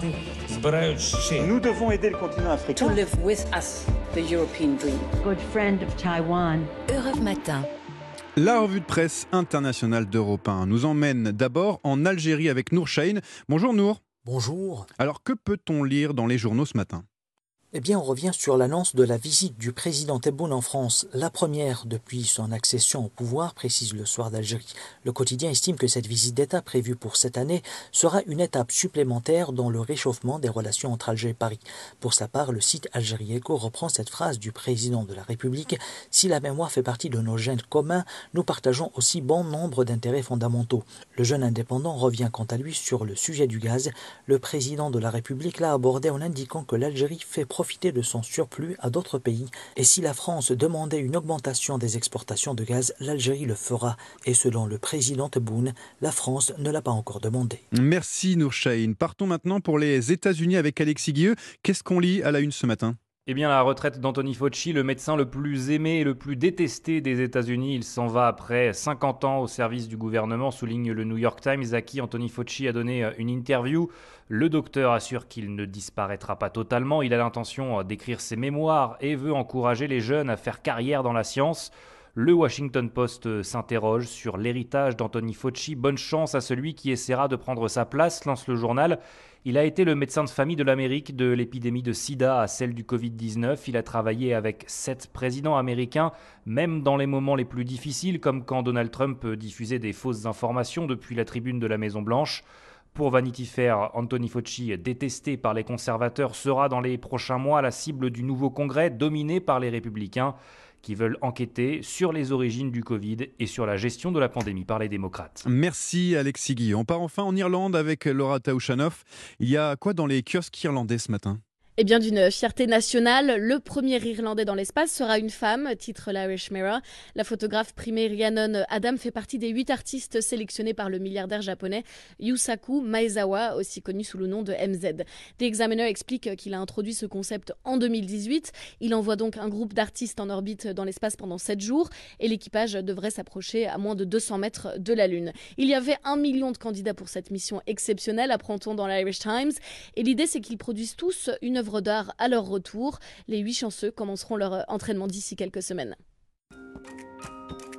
Nous devons aider le continent africain. To live with us, the European dream. Good friend of Taiwan. Europe Matin. La revue de presse internationale d'Europe 1 nous emmène d'abord en Algérie avec Nour Chahine. Bonjour Nour. Bonjour. Alors que peut-on lire dans les journaux ce matin? Eh bien, on revient sur l'annonce de la visite du président Tebboune en France, la première depuis son accession au pouvoir, précise le soir d'Algérie. Le quotidien estime que cette visite d'État prévue pour cette année sera une étape supplémentaire dans le réchauffement des relations entre Alger et Paris. Pour sa part, le site Algérie Echo reprend cette phrase du président de la République Si la mémoire fait partie de nos gènes communs, nous partageons aussi bon nombre d'intérêts fondamentaux. Le jeune indépendant revient quant à lui sur le sujet du gaz. Le président de la République l'a abordé en indiquant que l'Algérie fait profiter de son surplus à d'autres pays. Et si la France demandait une augmentation des exportations de gaz, l'Algérie le fera. Et selon le président Tebboune, la France ne l'a pas encore demandé. Merci Nour Partons maintenant pour les États-Unis avec Alexis Guilleux. Qu'est-ce qu'on lit à la une ce matin? Eh bien, la retraite d'Anthony Fauci, le médecin le plus aimé et le plus détesté des États-Unis, il s'en va après 50 ans au service du gouvernement, souligne le New York Times, à qui Anthony Fauci a donné euh, une interview. Le docteur assure qu'il ne disparaîtra pas totalement, il a l'intention euh, d'écrire ses mémoires et veut encourager les jeunes à faire carrière dans la science. Le Washington Post euh, s'interroge sur l'héritage d'Anthony Fauci. Bonne chance à celui qui essaiera de prendre sa place, lance le journal. Il a été le médecin de famille de l'Amérique de l'épidémie de sida à celle du Covid-19. Il a travaillé avec sept présidents américains, même dans les moments les plus difficiles, comme quand Donald Trump diffusait des fausses informations depuis la tribune de la Maison-Blanche. Pour Vanity Fair, Anthony Fauci, détesté par les conservateurs, sera dans les prochains mois la cible du nouveau Congrès dominé par les républicains qui veulent enquêter sur les origines du Covid et sur la gestion de la pandémie par les démocrates. Merci Alexis Guy. On part enfin en Irlande avec Laura Taouchanoff. Il y a quoi dans les kiosques irlandais ce matin? Eh bien, d'une fierté nationale, le premier Irlandais dans l'espace sera une femme, titre l'Irish Mirror. La photographe primée Rhiannon Adam fait partie des huit artistes sélectionnés par le milliardaire japonais Yusaku Maezawa, aussi connu sous le nom de MZ. The Examiner explique qu'il a introduit ce concept en 2018. Il envoie donc un groupe d'artistes en orbite dans l'espace pendant sept jours et l'équipage devrait s'approcher à moins de 200 mètres de la Lune. Il y avait un million de candidats pour cette mission exceptionnelle, apprend-on dans l'Irish Times. Et l'idée, c'est qu'ils produisent tous une d'art à leur retour. Les huit chanceux commenceront leur entraînement d'ici quelques semaines.